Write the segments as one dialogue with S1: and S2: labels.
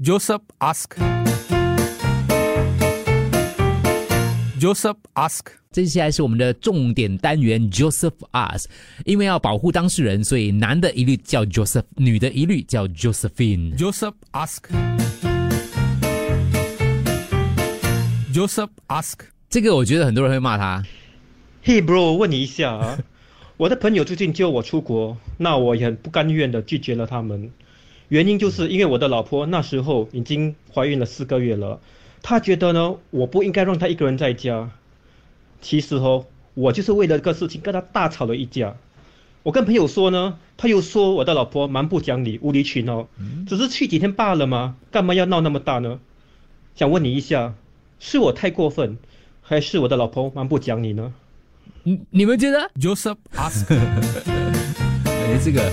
S1: Joseph ask. Joseph ask.
S2: 接下来是我们的重点单元 Joseph ask，因为要保护当事人，所以男的一律叫 Joseph，女的一律叫 Josephine。
S1: Joseph ask. Joseph ask.
S2: 这个我觉得很多人会骂他
S3: ，Hey bro，问你一下啊，我的朋友最近叫我出国，那我也很不甘愿的拒绝了他们。原因就是因为我的老婆那时候已经怀孕了四个月了，她觉得呢，我不应该让她一个人在家。其实哦，我就是为了这个事情跟她大吵了一架。我跟朋友说呢，他又说我的老婆蛮不讲理、无理取闹，只是去几天罢了嘛，干嘛要闹那么大呢？想问你一下，是我太过分，还是我的老婆蛮不讲理呢？
S2: 你你们觉得
S1: ？Joseph ask.
S2: 哎，这个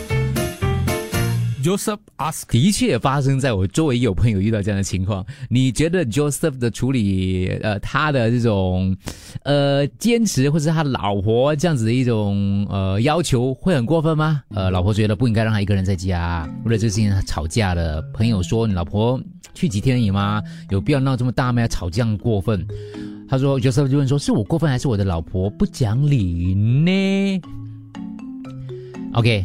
S1: Joseph ask.
S2: 的确发生在我周围有朋友遇到这样的情况。你觉得 Joseph 的处理，呃，他的这种呃坚持，或者是他老婆这样子的一种呃要求，会很过分吗？呃，老婆觉得不应该让他一个人在家，为了这事情吵架了。朋友说：“你老婆去几天而已吗？有必要闹这么大吗？要吵这样过分？”他说：“Joseph 就问说，是我过分，还是我的老婆不讲理呢？”OK，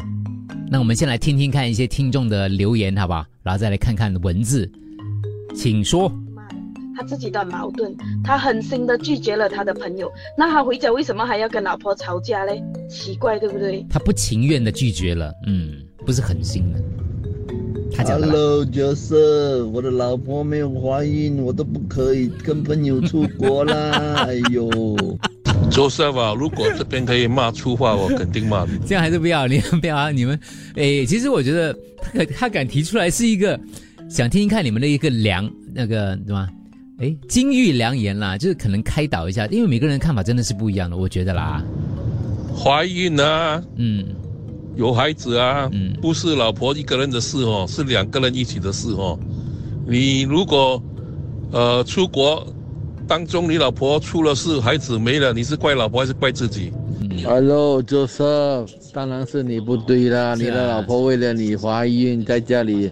S2: 那我们先来听听看一些听众的留言，好不好？然后再来看看文字，请说。
S4: 他自己的矛盾，他狠心的拒绝了他的朋友，那他回家为什么还要跟老婆吵架嘞？奇怪，对不对？
S2: 他不情愿的拒绝了，嗯，不是狠心的。他讲的啦
S5: Hello，就是我的老婆没有怀孕，我都不可以跟朋友出国啦。哎呦，
S6: Joseph 啊，如果这边可以骂粗话，我肯定骂你。
S2: 这样还是不要，你不要啊！你们，诶，其实我觉得他他敢提出来是一个想听听看你们的一个良那个对吗？诶，金玉良言啦，就是可能开导一下，因为每个人的看法真的是不一样的，我觉得啦，
S6: 怀孕啊，
S2: 嗯
S6: 有孩子啊，
S2: 嗯
S6: 不是老婆一个人的事哦，是两个人一起的事哦。你如果呃出国当中，你老婆出了事，孩子没了，你是怪老婆还是怪自己
S5: ？Hello，Joseph，当然是你不对啦！你的老婆为了你怀孕，在家里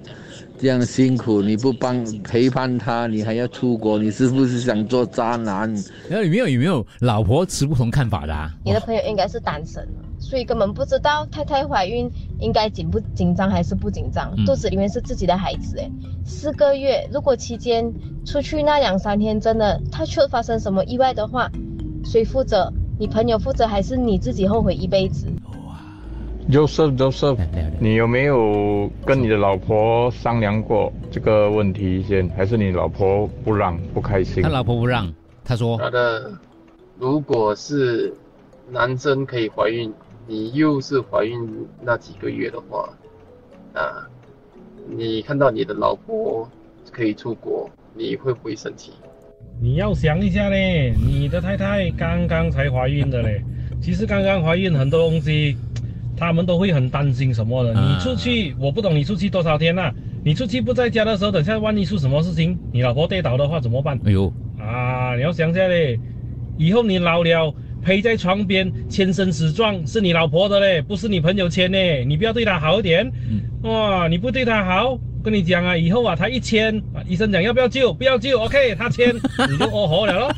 S5: 这样辛苦，你不帮陪伴她，你还要出国，你是不是想做渣男？
S2: 然后有没有有没有老婆持不同看法的啊？
S7: 你的朋友应该是单身，所以根本不知道太太怀孕应该紧不紧张还是不紧张。
S2: 嗯
S7: 肚子里面是自己的孩子，哎，四个月，如果期间出去那两三天真的他却发生什么意外的话，谁负责？你朋友负责还是你自己后悔一辈子
S8: ？Joseph Joseph，你有没有跟你的老婆商量过这个问题先？还是你老婆不让不开心
S2: 他？老婆不让，他说
S9: 他的如果是男生可以怀孕，你又是怀孕那几个月的话，啊，你看到你的老婆可以出国，你会不会生气？
S10: 你要想一下嘞，你的太太刚刚才怀孕的嘞，其实刚刚怀孕很多东西，他们都会很担心什么的。
S2: 啊
S10: 你出去，我不懂你出去多少天啦、你出去不在家的时候，等下万一出什么事情，你老婆跌倒的话怎么办？
S2: 哎呦，
S10: 啊，你要想一下嘞，以后你老了陪在床边签生死状是你老婆的嘞，不是你朋友签嘞，你不要对她好一点。
S2: 嗯
S10: 哇，你不对她好，跟你讲啊，以后啊，她一签，啊医生讲要不要救，不要救，OK，她签 你就哦吼了咯。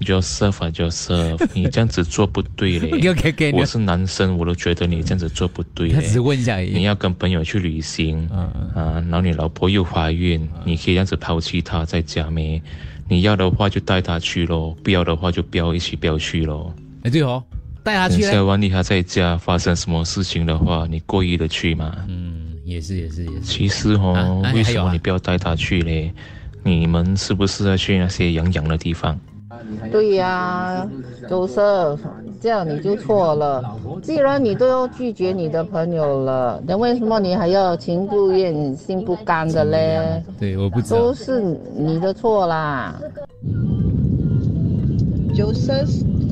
S6: Joseph 啊，Joseph，你这样子做不对嘞。
S2: 你
S6: 我是男生，我都觉得你这样子做不对嘞。
S2: 他只是问一下
S6: 你要跟朋友去旅行，啊，然后你老婆又怀孕，你可以这样子抛弃她在家没？你要的话就带他去咯，不要的话就不要一起不要去咯。
S2: 哎对哦，带他去
S6: 等下。万一他在家发生什么事情的话，你过意的去吗？
S2: 嗯，也是也是也是。
S6: 其实哦，
S2: 啊哎
S6: 为什么你不要带他去嘞？你们是不是要去那些养羊的地方？
S11: 对呀、周 Joseph，这样你就错了。既然你都要拒绝你的朋友了，那为什么你还要情不愿心不甘的嘞？
S2: 对，我不知道
S11: 都。是你的错啦。
S12: 就是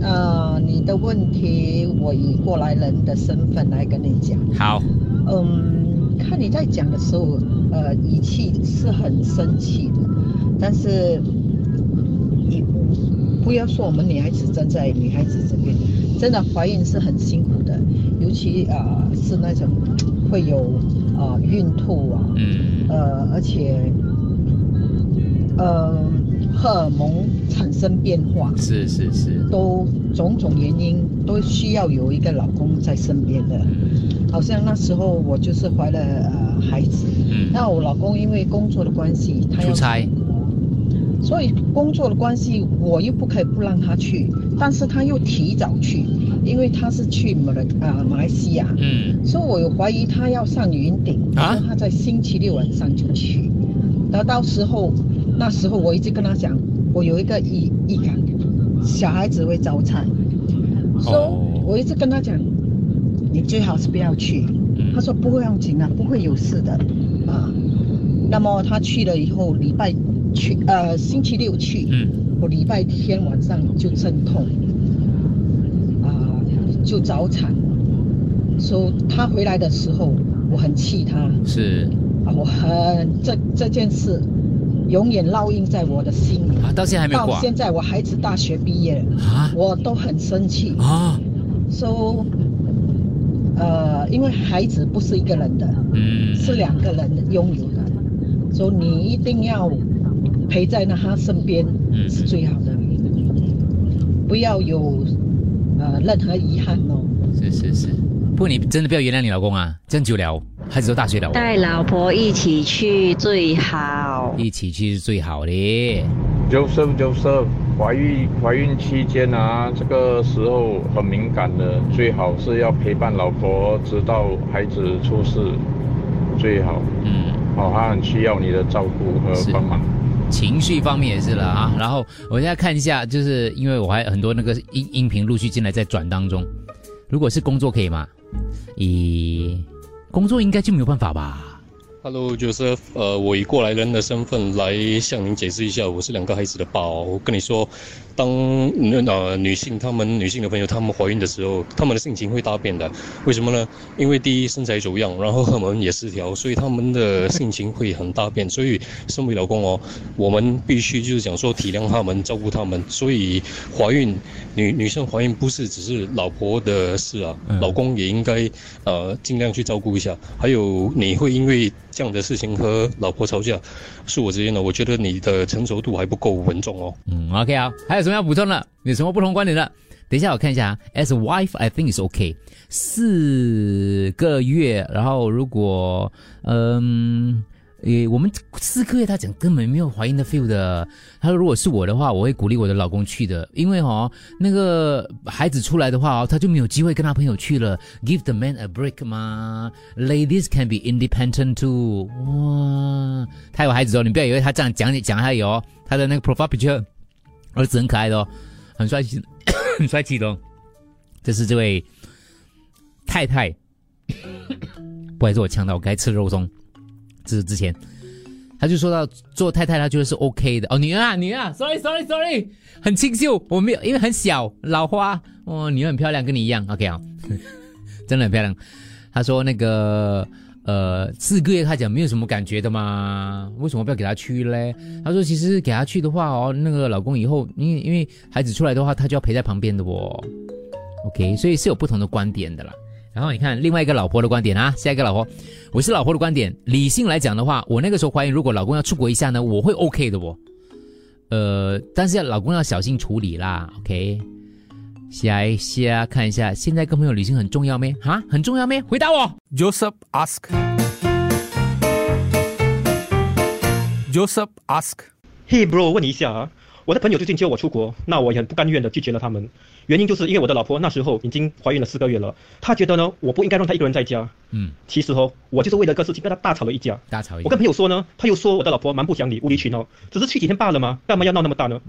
S12: 呃，你的问题，我以过来人的身份来跟你讲。
S2: 好，
S12: 嗯，看你在讲的时候，呃，语气是很生气的，但是你不要说我们女孩子站在女孩子这边，真的怀孕是很辛苦的，尤其啊、呃、是那种会有啊、呃、孕吐啊，
S2: 嗯。
S12: 呃，而且呃荷尔蒙产生变化，
S2: 是是是，
S12: 都种种原因都需要有一个老公在身边的。好像那时候我就是怀了呃孩子，
S2: 嗯。
S12: 那我老公因为工作的关系，他要
S2: 出差，
S12: 所以工作的关系，我又不可以不让他去，但是他又提早去，因为他是去马来啊马来西亚，
S2: 嗯，
S12: 所以我有怀疑他要上云顶，然后他在星期六晚上就去，然后到时候那时候我一直跟他讲，我有一个预预感，小孩子会早产，所以我一直跟他讲，你最好是不要去，他说不会用紧啊，不会有事的，啊，那么他去了以后，礼拜去呃星期六去，
S2: 嗯，
S12: 我礼拜天晚上就阵痛，啊、就早产，所以他回来的时候，我很气他，
S2: 是。
S12: 啊，我很这这件事永远烙印在我的心里。
S2: 啊，到现在还没有
S12: 现在我孩子大学毕业了，
S2: 啊？
S12: 我都很生气。
S2: 啊。
S12: So，呃，因为孩子不是一个人的，
S2: 嗯，
S12: 是两个人拥有的，所以你一定要陪在那他身边
S2: 嗯
S12: 是最好的，不要有呃任何遗憾哦。
S2: 是是是，不过你真的不要原谅你老公啊，这样久了，孩子都大学了哦，
S13: 带老婆一起去最好。
S2: 一起去是最好的。
S8: Joseph Joseph，怀孕怀孕期间啊，这个时候很敏感的，最好是要陪伴老婆，直到孩子出世，最好。
S2: 嗯，
S8: 哦，他很需要你的照顾和帮忙。
S2: 情绪方面也是了啊。然后我现在看一下，就是因为我还很多那个音音频陆续进来在转当中。如果是工作可以吗？咦，工作应该就没有办法吧？
S14: Hello Joseph，呃，我以过来人的身份来向您解释一下，我是两个孩子的爸哦。我跟你说，当呃女性她们女性的朋友她们怀孕的时候，她们的性情会大变的。为什么呢？因为第一身材走样，然后荷尔蒙也失调，所以她们的性情会很大变。所以身为老公哦，我们必须就是讲说体谅她们，照顾她们。所以怀孕女女生怀孕不是只是老婆的事啊，老公也应该呃尽量去照顾一下。还有你会因为这样的事情和老婆吵架，恕我直言呢，我觉得你的成熟度还不够稳重哦。
S2: 嗯，OK 啊，还有什么要补充的？有什么不同观点的？等一下我看一下啊。As a wife, I think is OK。四个月，然后如果嗯。诶，我们四个月，他讲根本没有怀孕的 feel 的。他说，如果是我的话，我会鼓励我的老公去的，因为哦，那个孩子出来的话哦，他就没有机会跟他朋友去了。Give the man a break 嘛，ladies can be independent too。哇，他有孩子哦，你不要以为他这样讲你讲他有哦，他的那个 profile picture，儿子很可爱的哦，很帅气，很帅气的哦。这是这位太太，不好意思，我呛到，我该吃肉松。这是之前，他就说到做太太，他觉得是 OK 的哦。女儿啊，女儿啊，sorry sorry sorry，很清秀，我没有，因为很小，老花哦，女儿很漂亮，跟你一样，OK 啊，真的很漂亮。他说那个呃四个月，他讲没有什么感觉的嘛，为什么不要给他去嘞？他说其实给他去的话哦，那个老公以后因为因为孩子出来的话，他就要陪在旁边的哦。OK，所以是有不同的观点的啦。然后你看另外一个老婆的观点啊，下一个老婆，我是老婆的观点。理性来讲的话，我那个时候怀疑，如果老公要出国一下呢，我会 OK 的哦。呃，但是要老公要小心处理啦，OK。下一下看一下，现在跟朋友旅行很重要咩？哈，很重要咩？回答我。
S1: Joseph ask. Joseph ask.
S3: Hey bro，问你一下啊，我的朋友最近叫我出国，那我也很不甘愿的拒绝了他们。原因就是因为我的老婆那时候已经怀孕了四个月了，她觉得呢，我不应该让她一个人在家。
S2: 嗯，
S3: 其实哦，我就是为了个事情跟她大吵了一架。
S2: 大吵一架。
S3: 我跟朋友说呢，他又说我的老婆蛮不讲理、无理取闹，只是去几天罢了嘛，干嘛要闹那么大呢？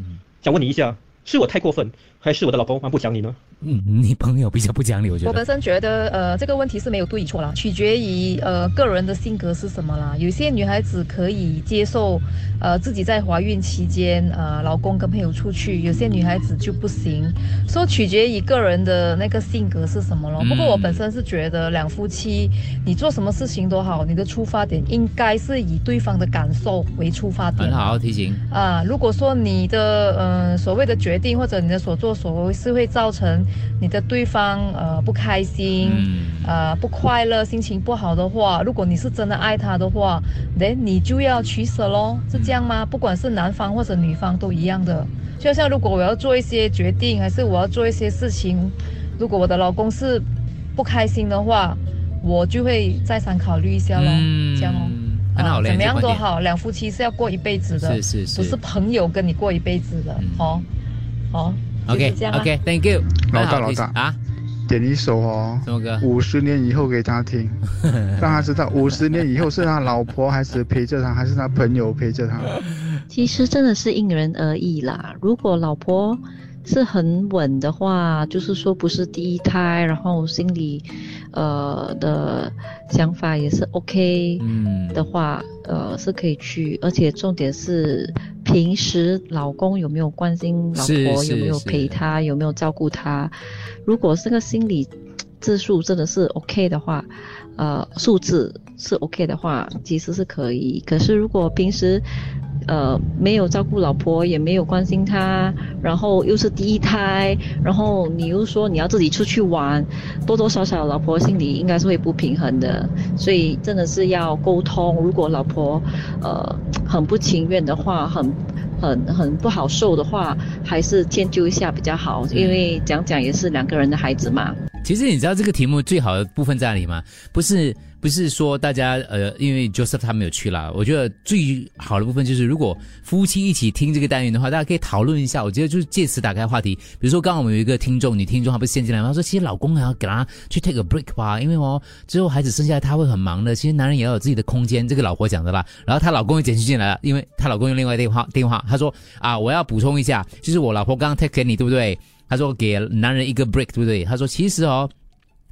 S3: 想问你一下，是我太过分，还是我的老公蛮不讲理呢？
S2: 嗯，你朋友比较不讲理，我觉得。
S15: 我本身觉得，呃，这个问题是没有对与错啦，取决于呃个人的性格是什么啦。有些女孩子可以接受，呃，自己在怀孕期间，呃，老公跟朋友出去；有些女孩子就不行，说取决于个人的那个性格是什么咯。
S2: 嗯
S15: 不过我本身是觉得，两夫妻你做什么事情都好，你的出发点应该是以对方的感受为出发点。
S2: 很好，提醒。
S15: 啊，如果说你的呃所谓的决决定或者你的所作所为是会造成你的对方呃不开心，呃不快乐、心情不好的话，如果你是真的爱他的话，那你就要取舍喽，是这样吗？不管是男方或者女方都一样的。就像如果我要做一些决定，还是我要做一些事情，如果我的老公是不开心的话，我就会再三考虑一下咯，这样哦。
S2: 很好嘞
S15: 啊怎么样都好，两夫妻是要过一辈子的，
S2: 是是是
S15: 不是朋友跟你过一辈子的，哦，哦
S2: OK
S15: 就是这样啦
S2: OK，Thank you，
S16: 老大老大
S2: 啊，
S16: 点一首哦，
S2: 什么歌？
S16: 五十年以后给他听，让他知道五十年以后是他老婆还是陪着他，还是他朋友陪着他。
S13: 其实真的是因人而异啦。如果老婆是很稳的话，就是说不是第一胎，然后心里呃的想法也是 OK 的话，呃是可以去，而且重点是平时老公有没有关心老婆，有没有陪她，有没有照顾她。如果这个心理质数真的是 OK 的话，呃，数字是 OK 的话，其实是可以。可是如果平时呃没有照顾老婆，也没有关心她，然后又是第一胎，然后你又说你要自己出去玩，多多少少老婆心里应该是会不平衡的。所以真的是要沟通。如果老婆呃很不情愿的话，很很很不好受的话，还是迁就一下比较好，因为讲讲也是两个人的孩子嘛。
S2: 其实你知道这个题目最好的部分在哪里吗？不是不是说大家呃，因为 Joseph 他没有去啦，我觉得最好的部分就是如果夫妻一起听这个单元的话，大家可以讨论一下。我觉得就是借此打开话题。比如说刚刚我们有一个听众，女听众她不是先进来吗？她说其实老公还要给她去 take a break 吧，因为哦之后孩子生下来他会很忙的。其实男人也要有自己的空间，这个老婆讲的啦。然后她老公也简讯进来了，因为她老公用另外电话电话，他说啊我要补充一下，就是我老婆刚刚 take 给你对不对？他说给男人一个 break 对不对？他说其实哦。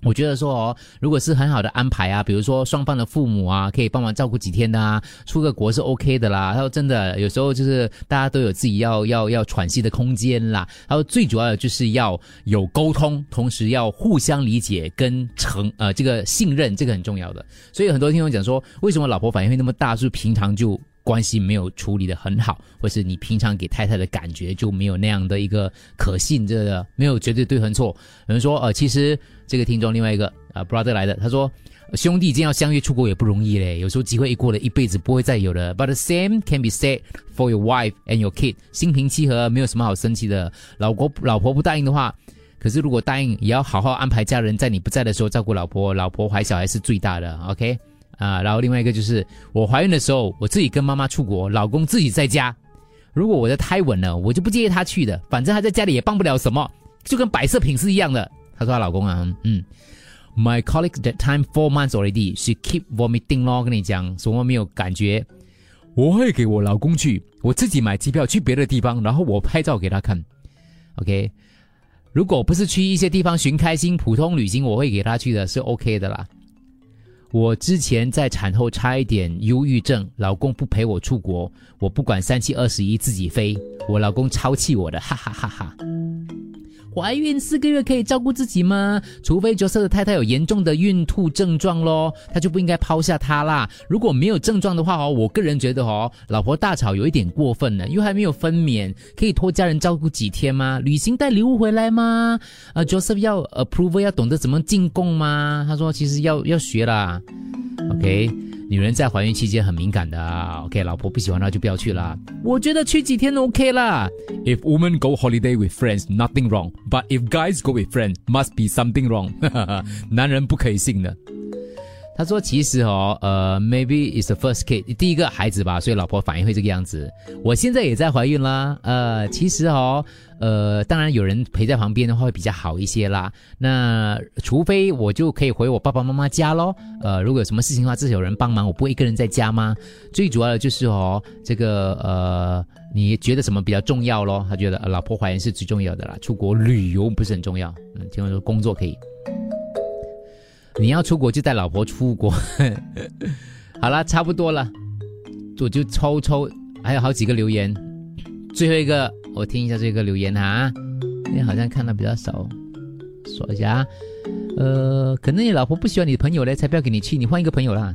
S2: 我觉得说哦，如果是很好的安排啊，比如说双方的父母啊，可以帮忙照顾几天的啊，出个国是 OK 的啦。他说真的，有时候就是大家都有自己要要要喘息的空间啦。他说最主要的就是要有沟通，同时要互相理解跟诚呃这个信任，这个很重要的。所以很多听众讲说，为什么老婆反应会那么大？是不是平常就关系没有处理的很好，或是你平常给太太的感觉就没有那样的一个可信，这个没有绝对对和错。有人说，呃，其实这个听众另外一个呃 brother 来的，他说。兄弟间要相约出国也不容易嘞，有时候机会一过了，一辈子不会再有的。But the same can be said for your wife and your kid，心平气和，没有什么好生气的。老婆老婆不答应的话，可是如果答应，也要好好安排家人在你不在的时候照顾老婆，老婆怀小孩是最大的，OK？啊，然后另外一个就是我怀孕的时候，我自己跟妈妈出国，老公自己在家。如果我的胎稳了，我就不介意他去的，反正他在家里也帮不了什么，就跟摆设品是一样的。她说她老公啊，嗯，My colleague that time four months already, she keep vomiting 咯，跟你讲什么没有感觉，我会给我老公去，我自己买机票去别的地方，然后我拍照给他看，OK。如果不是去一些地方寻开心，普通旅行我会给他去的，是 OK 的啦。我之前在产后差一点忧郁症，老公不陪我出国，我不管三七二十一自己飞，我老公超气我的，哈哈哈哈。怀孕四个月可以照顾自己吗？除非角色的太太有严重的孕吐症状咯，他就不应该抛下他啦。如果没有症状的话哦，我个人觉得哦，老婆大吵有一点过分了，又还没有分娩，可以托家人照顾几天吗？旅行带礼物回来吗？呃，Joseph 要 approve 要懂得怎么进贡吗？他说其实要要学啦。OK，女人在怀孕期间很敏感的。OK，老婆不喜欢她就不要去啦。我觉得去几天 OK 啦。If women go holiday with friends, nothing wrong. But if guys go with friends, must be something wrong. 男人不可以信的。他说：“其实哦，呃，maybe is the first kid，第一个孩子吧，所以老婆反应会这个样子。我现在也在怀孕啦，呃，其实哦，呃，当然有人陪在旁边的话会比较好一些啦。那除非我就可以回我爸爸妈妈家咯，呃，如果有什么事情的话，至少有人帮忙，我不会一个人在家吗？最主要的就是哦，这个呃，你觉得什么比较重要咯？他觉得、老婆怀孕是最重要的啦，出国旅游不是很重要，嗯，听说工作可以。”你要出国就带老婆出国。好了，差不多了，我就抽抽，还有好几个留言，最后一个我听一下这个留言哈，因为好像看的比较少，说一下啊，呃，可能你老婆不喜欢你的朋友嘞，才不要给你去，你换一个朋友啦。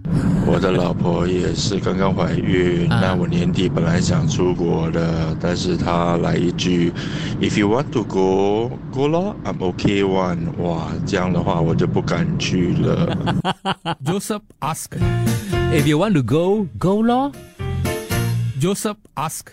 S17: 我的老婆也是刚刚怀孕，那我年底本来想出国的，但是她来一句，If you want to go, go 咯，I'm okay one。哇，这样的话我就不敢去了。
S1: Joseph ask.
S2: If you want to go, go 咯。
S1: Joseph ask.